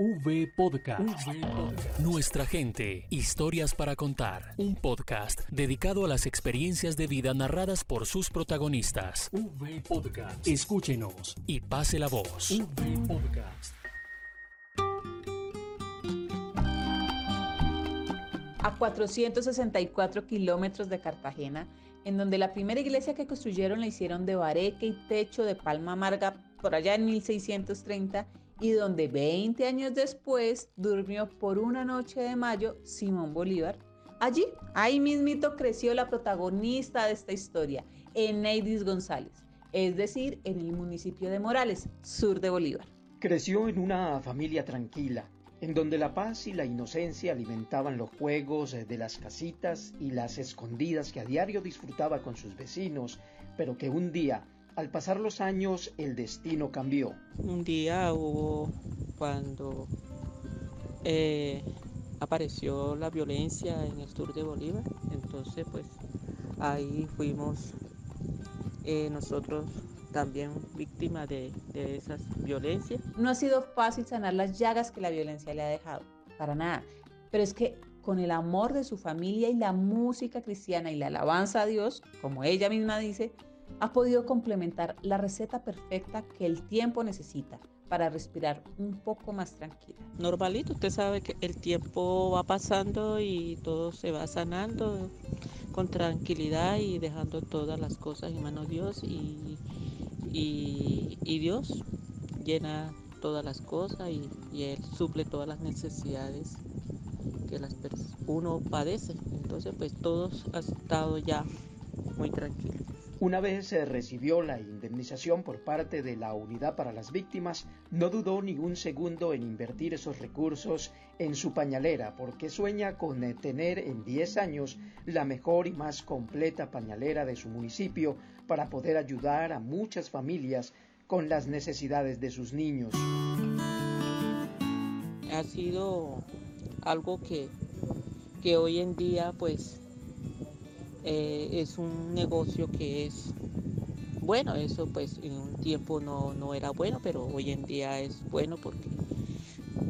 V Podcast. Nuestra gente, historias para contar. Un podcast dedicado a las experiencias de vida narradas por sus protagonistas. V Podcast. Escúchenos y pase la voz. V Podcast. A 464 kilómetros de Cartagena, en donde la primera iglesia que construyeron la hicieron de bareque y techo de palma amarga por allá en 1630 y donde 20 años después durmió por una noche de mayo Simón Bolívar. Allí, ahí mismito creció la protagonista de esta historia, Eneidis González, es decir, en el municipio de Morales, sur de Bolívar. Creció en una familia tranquila, en donde la paz y la inocencia alimentaban los juegos de las casitas y las escondidas que a diario disfrutaba con sus vecinos, pero que un día, al pasar los años, el destino cambió. Un día hubo cuando eh, apareció la violencia en el sur de Bolívar, entonces pues ahí fuimos eh, nosotros también víctima de, de esas violencias. No ha sido fácil sanar las llagas que la violencia le ha dejado, para nada. Pero es que con el amor de su familia y la música cristiana y la alabanza a Dios, como ella misma dice, ha podido complementar la receta perfecta que el tiempo necesita para respirar un poco más tranquila. Normalito, usted sabe que el tiempo va pasando y todo se va sanando con tranquilidad y dejando todas las cosas en manos de Dios y, y, Dios llena todas las cosas y, y, Él suple todas las necesidades que las uno padece. Entonces pues todos ha estado ya muy tranquilos. Una vez se recibió la indemnización por parte de la Unidad para las Víctimas, no dudó ni un segundo en invertir esos recursos en su pañalera, porque sueña con tener en 10 años la mejor y más completa pañalera de su municipio para poder ayudar a muchas familias con las necesidades de sus niños. Ha sido algo que, que hoy en día pues eh, es un negocio que es bueno, eso pues en un tiempo no, no era bueno, pero hoy en día es bueno porque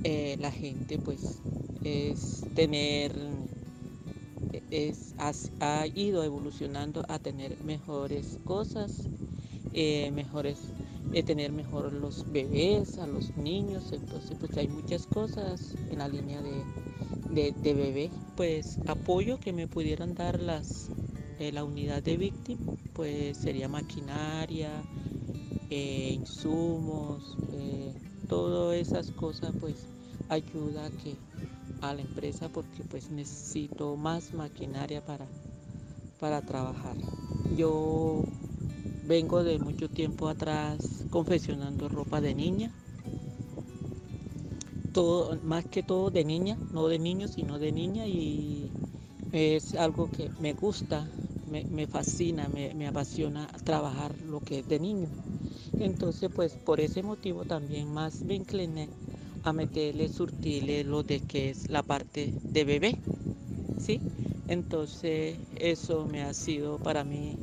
eh, la gente pues es tener, es, ha, ido evolucionando a tener mejores cosas, eh, mejores, de tener mejor los bebés, a los niños, entonces pues hay muchas cosas en la línea de, de, bebé, pues apoyo que me pudieran dar las eh, la unidad de víctima pues sería maquinaria, eh, insumos, eh, todas esas cosas pues ayuda a que a la empresa porque pues necesito más maquinaria para, para trabajar. Yo vengo de mucho tiempo atrás confeccionando ropa de niña. Más que todo de niña, no de niños, sino de niña y es algo que me gusta me, me fascina, me, me, apasiona trabajar lo que es de niño. Entonces, pues por ese motivo también más me incliné a meterle, surtirle lo de que es la parte de bebé, ¿sí? Entonces, eso me ha sido para mí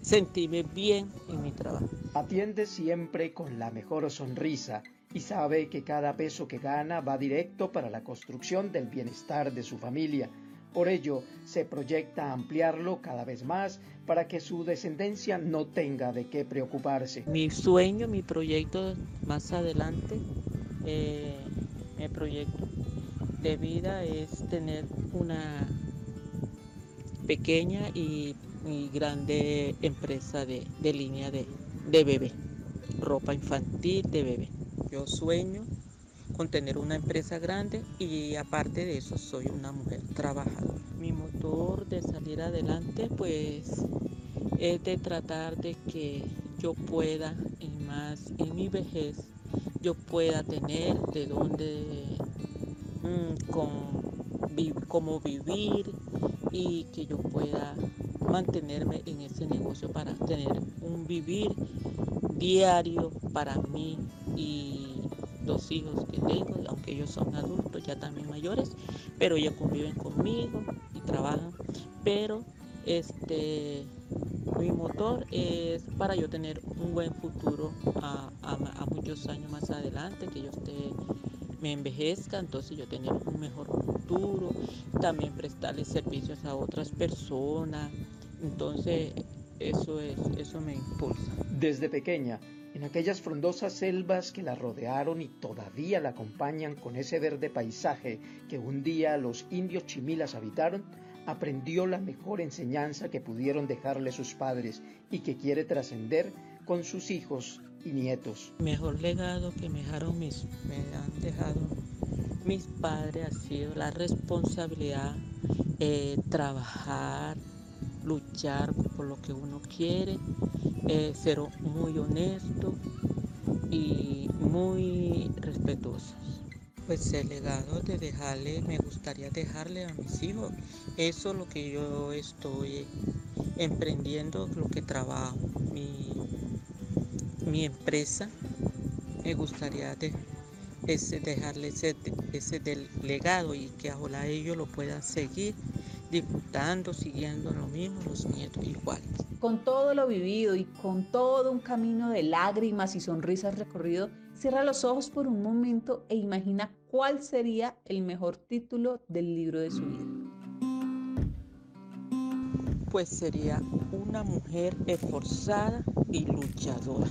sentirme bien en mi trabajo. Atiende siempre con la mejor sonrisa y sabe que cada peso que gana va directo para la construcción del bienestar de su familia por ello, se proyecta ampliarlo cada vez más para que su descendencia no tenga de qué preocuparse. Mi sueño, mi proyecto más adelante, eh, mi proyecto de vida es tener una pequeña y, y grande empresa de, de línea de, de bebé, ropa infantil de bebé. Yo sueño con tener una empresa grande y aparte de eso soy una mujer trabajadora. Mi motor de salir adelante pues es de tratar de que yo pueda y más en mi vejez yo pueda tener de dónde mmm, con, cómo vivir y que yo pueda mantenerme en ese negocio para tener un vivir diario para mí y dos hijos que tengo, aunque ellos son adultos, ya también mayores, pero ya conviven conmigo y trabajan. Pero este mi motor es para yo tener un buen futuro a, a, a muchos años más adelante, que yo esté me envejezca, entonces yo tener un mejor futuro, también prestarle servicios a otras personas. Entonces, eso es, eso me impulsa. Desde pequeña, en aquellas frondosas selvas que la rodearon y todavía la acompañan con ese verde paisaje que un día los indios chimilas habitaron, aprendió la mejor enseñanza que pudieron dejarle sus padres y que quiere trascender con sus hijos y nietos. Mejor legado que me dejaron mis, me han dejado mis padres ha sido la responsabilidad, eh, trabajar, luchar por lo que uno quiere, eh, ser muy honesto y muy respetuosos. Pues el legado de dejarle, me gustaría dejarle a mis hijos. Eso es lo que yo estoy emprendiendo, lo que trabajo. Mi, mi empresa, me gustaría de, dejarle ese, ese del legado y que ahora ellos lo puedan seguir disfrutando, siguiendo lo mismo, los nietos igual. Con todo lo vivido y con todo un camino de lágrimas y sonrisas recorrido, cierra los ojos por un momento e imagina cuál sería el mejor título del libro de su vida. Pues sería una mujer esforzada y luchadora.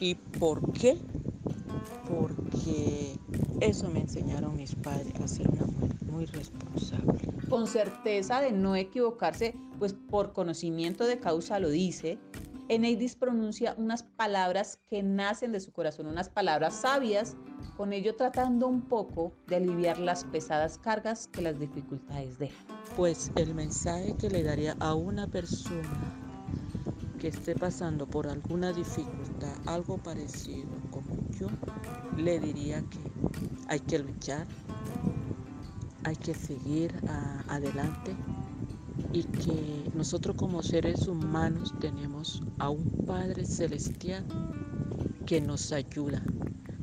¿Y por qué? Porque eso me enseñaron mis padres a ser una mujer muy responsable. Con certeza de no equivocarse, pues por conocimiento de causa lo dice, Eneidis pronuncia unas palabras que nacen de su corazón, unas palabras sabias, con ello tratando un poco de aliviar las pesadas cargas que las dificultades dejan. Pues el mensaje que le daría a una persona que esté pasando por alguna dificultad, algo parecido como yo, le diría que hay que luchar, hay que seguir adelante y que nosotros como seres humanos tenemos a un Padre Celestial que nos ayuda,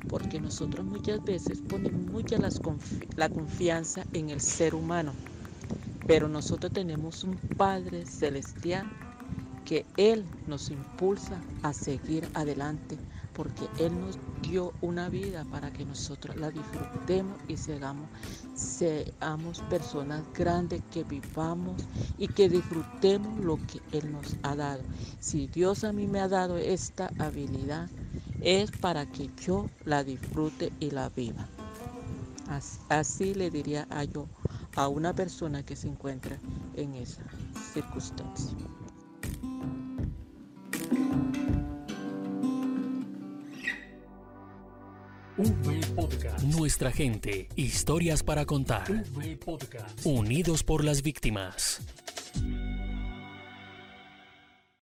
porque nosotros muchas veces ponemos mucha la confianza en el ser humano, pero nosotros tenemos un Padre Celestial que Él nos impulsa a seguir adelante, porque Él nos dio una vida para que nosotros la disfrutemos y seamos, seamos personas grandes, que vivamos y que disfrutemos lo que Él nos ha dado. Si Dios a mí me ha dado esta habilidad, es para que yo la disfrute y la viva. Así, así le diría a yo a una persona que se encuentra en esa circunstancia. Nuestra gente, historias para contar. Unidos por las víctimas.